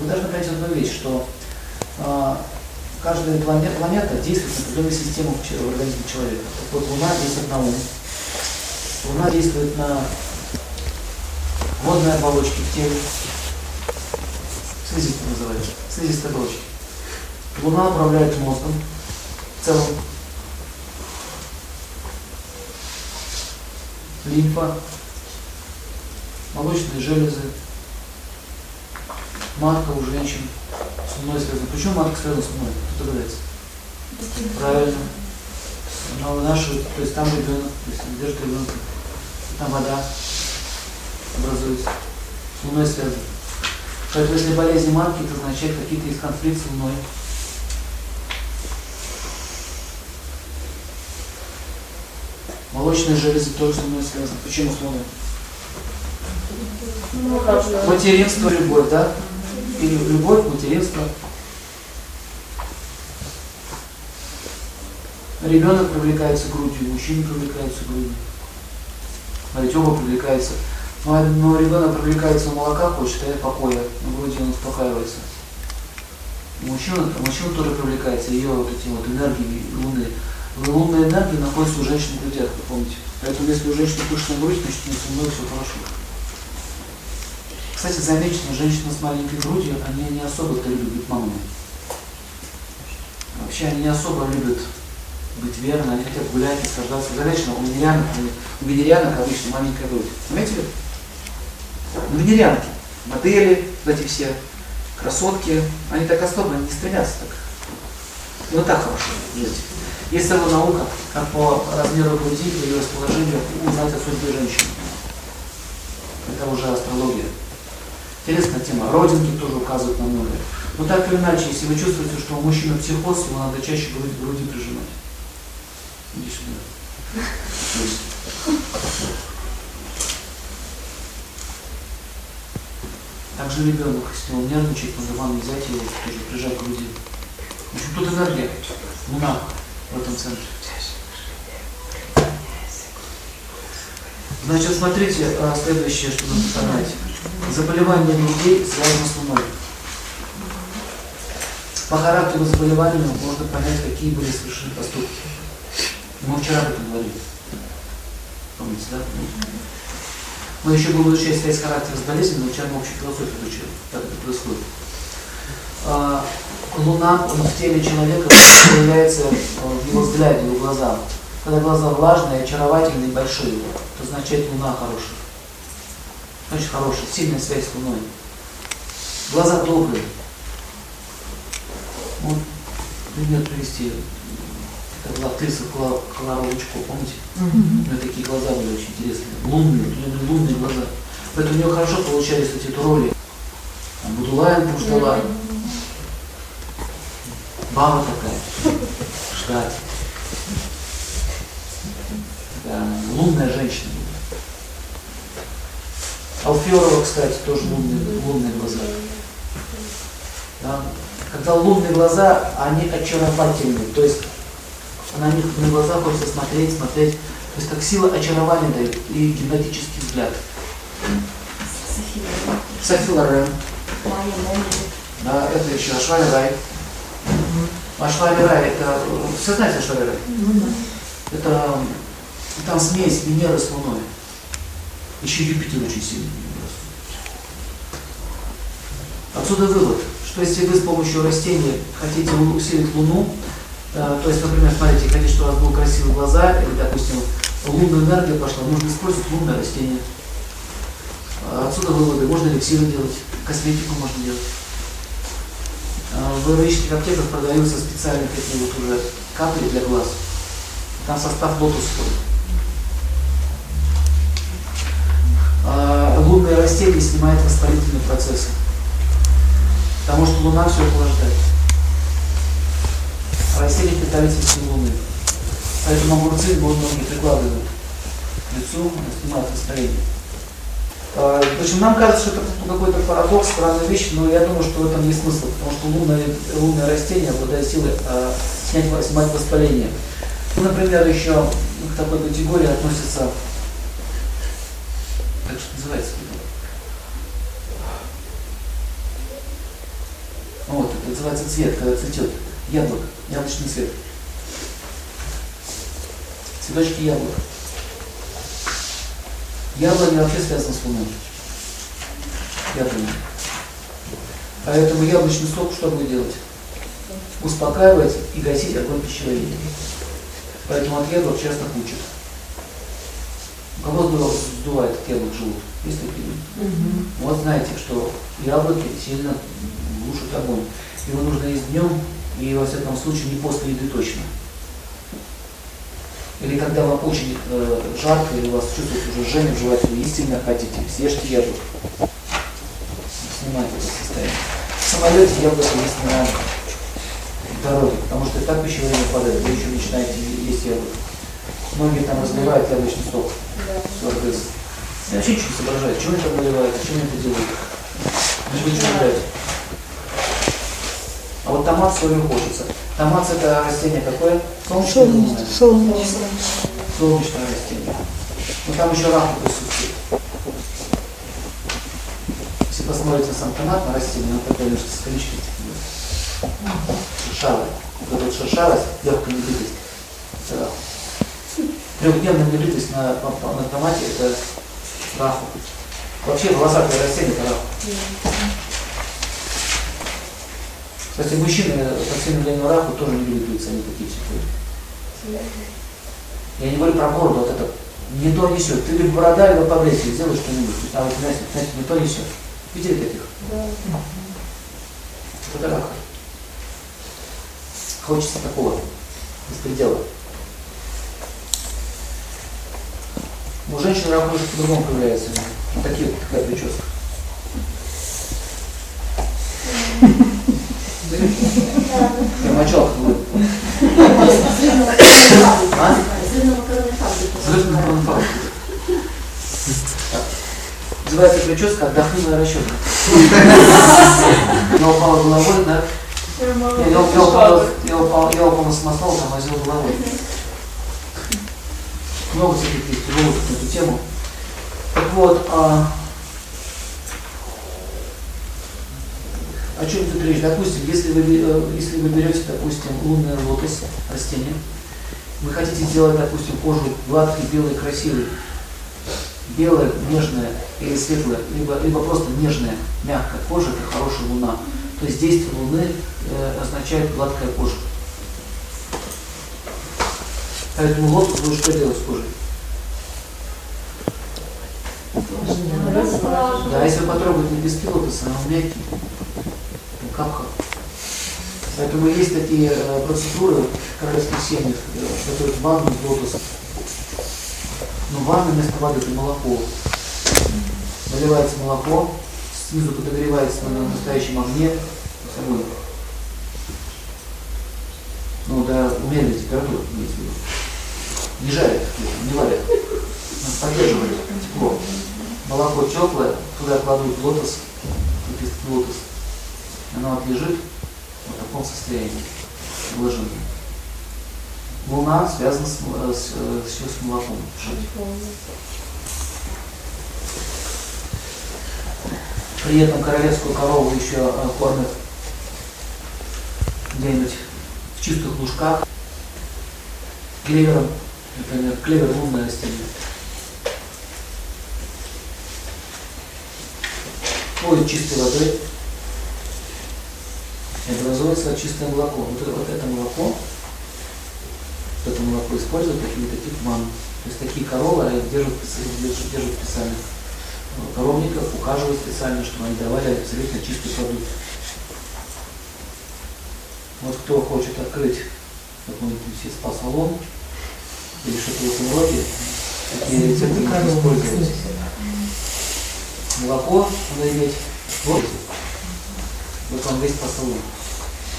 Вы должны понять одну вещь, что э, каждая планета, планета действует на определенную систему в организме человека. Вот Луна действует на ум, Луна действует на водные оболочки в теле, слизистые называется, слизистые оболочки. Луна управляет мозгом в целом. Лимфа, молочные железы, матка у женщин с луной связана. Почему матка связана с луной? Кто догадается? Правильно. Но наши, то есть там ребенок, то есть держит ребенка, там вода образуется, с луной связана. Поэтому если болезнь матки, это означает какие-то есть конфликты с луной. Молочные железы тоже с луной связаны. Почему с луной? Ну, материнство, любовь, да? Или любовь, материнство. Ребенок привлекается грудью, мужчина привлекается грудью. Смотрите, оба привлекаются. Но, но ребенок привлекается, молока хочет, а покоя, на груди он успокаивается. Мужчина, мужчина тоже привлекается ее вот эти вот энергии луны. Лунная энергия находится у женщин в грудях, вы помните. Поэтому если у женщины пышная грудь, значит у нее все хорошо. Кстати, замечено, женщины с маленькой грудью, они не особо-то любят маму. Вообще они не особо любят быть верны, они хотят гулять, наслаждаться. Замечено, у венерианок, у венерианок обычно маленькая грудь. Заметили? У венерианки, модели, вот эти все, красотки, они так особо не стремятся так. Ну так хорошо жить. Есть целая наука, как по размеру груди и ее расположению узнать о судьбе женщины. Это уже астрология. Интересная тема. Родинки тоже указывают на многое. Но так или иначе, если вы чувствуете, что у мужчины психоз, его надо чаще груди, груди прижимать. Иди сюда. Также ребенок, если он нервничает, надо вам взять его, тоже прижать к груди. В общем, тут энергия. Луна в этом центре. Значит, смотрите, а, следующее, что нужно понять. Заболевания людей связаны с Луной. По характеру заболевания можно понять, какие были совершены поступки. Мы вчера об этом говорили. Помните, да? Мы еще будем изучать связь характера с болезнью, но вчера мы общую философию изучили, как это происходит. А, луна в теле человека появляется в его взгляде, в его глазах. Когда глаза влажные, очаровательные, большие, это означает луна хорошая. Очень хорошая, сильная связь с луной. Глаза добрые. Вот пример привести. Это была актриса Клара Лучко, помните? Mm-hmm. У нее такие глаза были очень интересные. Лунные, лунные, лунные глаза. Поэтому у нее хорошо получались эти роли. Там Будулаем Пуштала. Mm-hmm. Баба такая. Ждать. Да, лунная женщина. Алферова, кстати, тоже лунные, лунные глаза. Да? Когда лунные глаза, они очаровательные. То есть на них на глаза хочется смотреть, смотреть. То есть как сила очарования дает и гипнотический взгляд. Софи Лорен. Да, это еще Ашвали Рай. Ашвали Рай, это, все знаете Ашвали Рай? Это там смесь Венеры с Луной. Еще Юпитер очень сильный. Отсюда вывод, что если вы с помощью растения хотите усилить Луну, э, то есть, например, смотрите, хотите, чтобы у вас были красивые глаза, или, допустим, лунная энергия пошла, нужно использовать лунное растение. Э, отсюда выводы, можно эликсиры делать, косметику можно делать. Э, в аэроических аптеках продаются специальные такие вот уже капли для глаз. Там состав лотос входит. Лунное растение снимает воспалительные процессы. Потому что Луна все охлаждает. А растения питаются всей Луны. Поэтому огурцы многие прикладывают к лицу, снимают настроение. А, в общем, нам кажется, что это какой-то парадокс, странная вещь, но я думаю, что в этом есть смысл, потому что лунное, лунное растение обладает силой э, снять, снимать воспаление. Ну, например, еще к такой категории относится, как же называется, Вот, это называется цвет, когда цветет. Яблоко, яблочный цвет. Цветочки яблок. Яблони вообще связаны с луной. Яблони. Поэтому яблочный сок что будет делать? Успокаивать и гасить огонь пищеварения. Поэтому от яблок часто кучат. У кого сдувает от яблок живут? Есть такие? Угу. Вот знаете, что яблоки сильно глушат огонь. Его нужно есть днем и во всяком случае не после еды точно. Или когда вам очень э, жарко, или у вас чувствует уже жжение в животе, вы есть сильно хотите, съешьте яблоко. Снимайте это состояние. В самолете яблоко есть не надо в дороге, потому что так пищеварение падает, вы еще начинаете есть яблоко. Многие там разливают яблочный сок. Да. Я вообще ничего не соображаю, чего это наливают, зачем это делают. Ничего не соображаете. А вот томат свою хочется. Томат это растение какое? Солнечное. Солнечное. Солнечное растение. Но там еще раку присутствует. Если посмотрите сам томат на растение, он такой немножко с количкой шершавый. Вот эта шершавость, легкая небритость. Это Трехдневная небритость на, на, на томате это раху. Вообще волосатое растение это раху. Кстати, мужчины по всем длинному раху тоже не любят они такие все Я не говорю про бороду, вот это не то несет. Ты либо борода, либо побрейся, сделай что-нибудь. А вот, знаете, знаете, не то несет. Видели таких? Да. Это раха. Хочется такого беспредела. У женщин рак может по-другому появляется. Такие, такая прическа. Мочалка будет. А? Взрывная фабрика. Называется прическа «Отдохни на расчет». Я упала головой, да? Я, упал, я, упал, я упал на самосвал, там возил головой. Много всяких есть на эту тему. Так вот, а, О чем тут речь? Допустим, если вы, э, если вы берете, допустим, лунный лотос, растение, вы хотите сделать, допустим, кожу гладкой, белой, красивой, белая, нежная или светлая, либо, либо просто нежная, мягкая кожа, это хорошая луна. То есть действие луны э, означает гладкая кожа. Поэтому лотос вы что делать с кожей? Да, если вы потрогаете лепестки лотоса, он мягкий капха. Поэтому есть такие э, процедуры в королевских семьях, э, которые ванну с лотосом. Но ванна вместо воды это молоко. Наливается молоко, снизу подогревается на настоящем огне собой. Ну, до умеренной температуры, виду. Не жарят, не варят. Поддерживают тепло. Молоко теплое, туда кладут лотос, лотос она вот лежит в таком состоянии, выложенном. Луна связана с, э, с, э, с, молоком. При этом королевскую корову еще э, кормят где-нибудь в чистых лужках клевером, например, клевер лунное растение. Поет чистой водой, и образуется чистое молоко. Вот это, вот это молоко, вот это молоко используют какие-то тип. То есть такие коровы держат, держат, держат специально коровников, ухаживают специально, чтобы они давали абсолютно чистый продукт. Вот кто хочет открыть какой-нибудь спа-салон или что-то в этом роде, такие рецепты можно использовать. Молоко надо иметь. Вот, вот вам весь спа-салон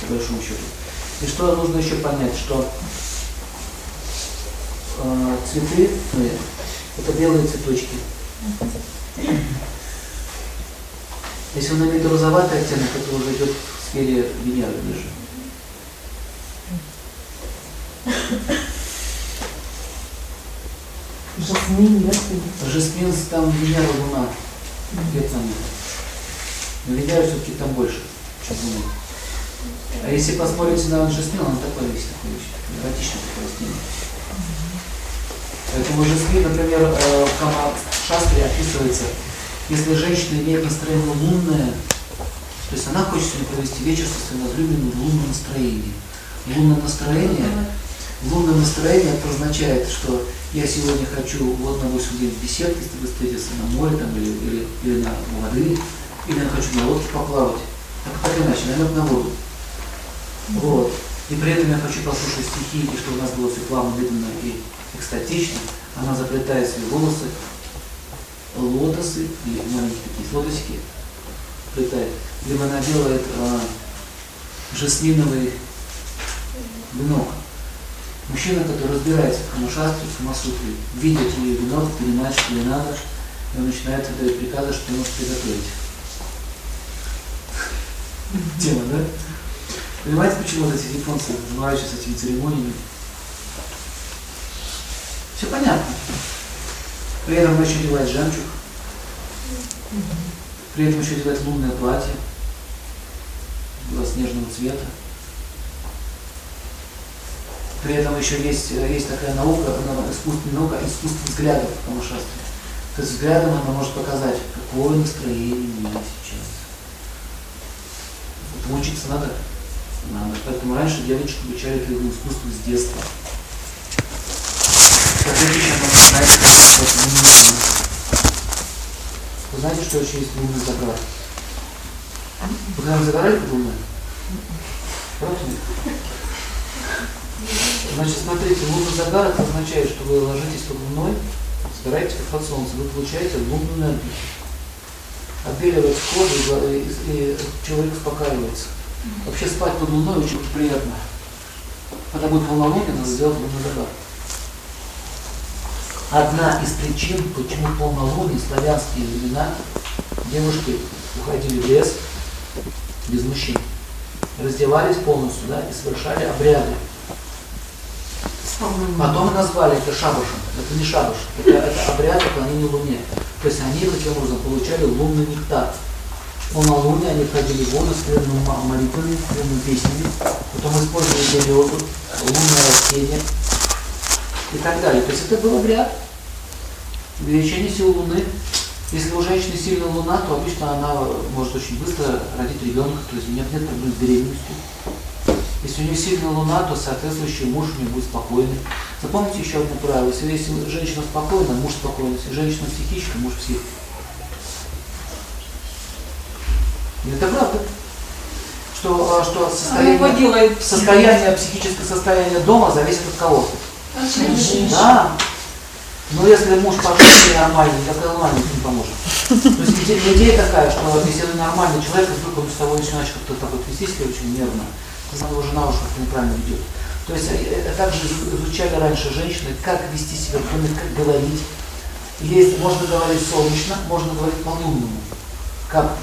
по большому счету. И что нужно еще понять, что э, цветы ну, это белые цветочки. Если он имеет розоватый оттенок, это уже идет в сфере Венеры ближе. Жасмин, нет? Жасмин там Венера, Луна. Где там? Но Венера все-таки там больше, чем Луна. А если посмотрите на жасмин, он такой весь, такой эротичный такой растение. Поэтому жасмин, например, э, в Шастре описывается, если женщина имеет настроение лунное, то есть она хочет сегодня провести вечер со своим возлюбленным в лунном настроении. Лунное настроение, лунное настроение это означает, что я сегодня хочу вот на 8 дней в беседке с тобой встретиться на море там, или, или, или на воды, или я хочу на лодке поплавать. Так, так иначе, намек на воду. Вот. И при этом я хочу послушать стихи, и чтобы у нас было все плавно, медленно и экстатично. Она заплетает свои волосы, лотосы, или маленькие такие лотосики, плетает. Либо она делает э, жасминовый венок. Мужчина, который разбирается в Камашастре, в Камасутре, видит ее венок, понимает, что ей надо, и он начинает отдавать приказы, что ему приготовить. Тема, да? Понимаете, почему вот эти японцы заморачиваются этими церемониями? Все понятно. При этом он еще одевает жемчуг. При этом еще одевает лунное платье белоснежного цвета. При этом еще есть, есть такая наука, искусственная наука, искусство взглядов в Камашастре. То есть взглядом она может показать, какое настроение у меня сейчас. Этому учиться надо. Надо. Поэтому раньше девочек обучали этому искусству с детства. Вы знаете, что еще есть лунный загар? Вы когда загорали под луной? Значит, смотрите, лунный загар это означает, что вы ложитесь под луной, сгораете как от солнца, вы получаете лунную энергию. Отбеливает кожу и, и, и человек успокаивается. Вообще спать под луной очень приятно. Когда будет полнолуние, надо сделать лунный загар. Одна из причин, почему полнолуние, славянские времена, девушки уходили в лес без мужчин, раздевались полностью да, и совершали обряды. Потом назвали это шабашем. Это не шабаш, это, это обряд поклонения Луне. То есть они таким образом получали лунный нектар. Полнолуние они ходили в воду с молитвами, с песнями, потом использовали березу, лунное растение, и так далее. То есть это был обряд увеличение силы Луны. Если у женщины сильная Луна, то обычно она может очень быстро родить ребенка, то есть нет, нет проблем с беременностью. Если у нее сильная Луна, то соответствующий муж у нее будет спокойный. Запомните еще одно правило. Если женщина спокойна, муж спокойный. Если женщина психичка, муж псих. Это правда. Что, а, что состояние, состояние, психическое состояние дома зависит от кого? Да. Но если муж пожил нормальный, никакая луна не поможет. То есть идея, идея такая, что если нормальный человек, вдруг он с тобой начинает как-то так вот вести себя очень нервно, то его жена уж как-то неправильно ведет. То есть э, э, также изучали раньше женщины, как вести себя, как говорить. Есть, можно говорить солнечно, можно говорить по-лунному. Как?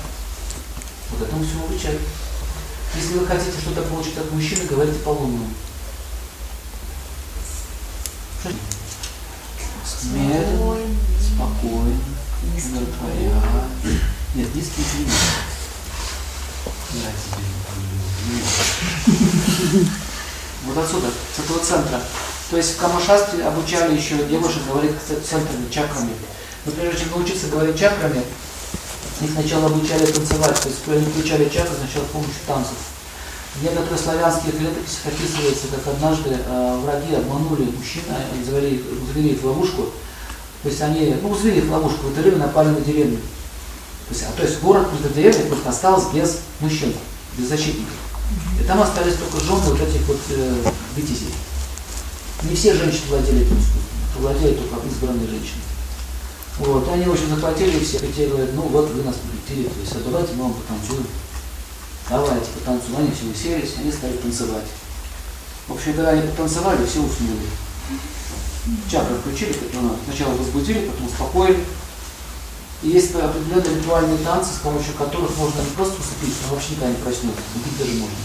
Вот этому всему обучали. Если вы хотите что-то получить от мужчины, говорите по-лунному. Медленно, спокойно, умиротворяя. Нет, низкий климат. Вот отсюда, с этого центра. То есть в Камашастре обучали еще девушек говорить центрами, чакрами. Но прежде чем научиться говорить чакрами, их сначала обучали танцевать. То есть они включали чакры сначала с помощью танцев. В некоторых славянских летописях описывается, как однажды э, враги обманули мужчин, они завели, завели их в ловушку. То есть они, ну, завели их в ловушку, в это время напали на деревню. То есть, а, то есть город между деревней просто остался без мужчин, без защитников. И там остались только жены вот этих вот э, витязей. Не все женщины владели этим искусством, владели только избранные женщины. Вот, они, в общем, захватили всех, ну вот вы нас победили, то есть, а давайте мы вам потанцуем давайте потанцуем. Они все уселись, они стали танцевать. В общем, когда они потанцевали, все уснули. Чакры включили, сначала возбудили, потом успокоили. И есть определенные ритуальные танцы, с помощью которых можно не просто усыпить, но вообще никогда не проснется, убить даже можно.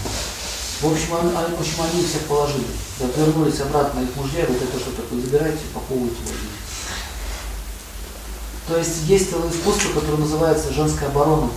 В общем, они, в общем, они всех положили. Вернулись обратно их мужья, вот это что такое, забирайте, упаковывайте, ложите. То есть есть искусство, которое называется женская оборона.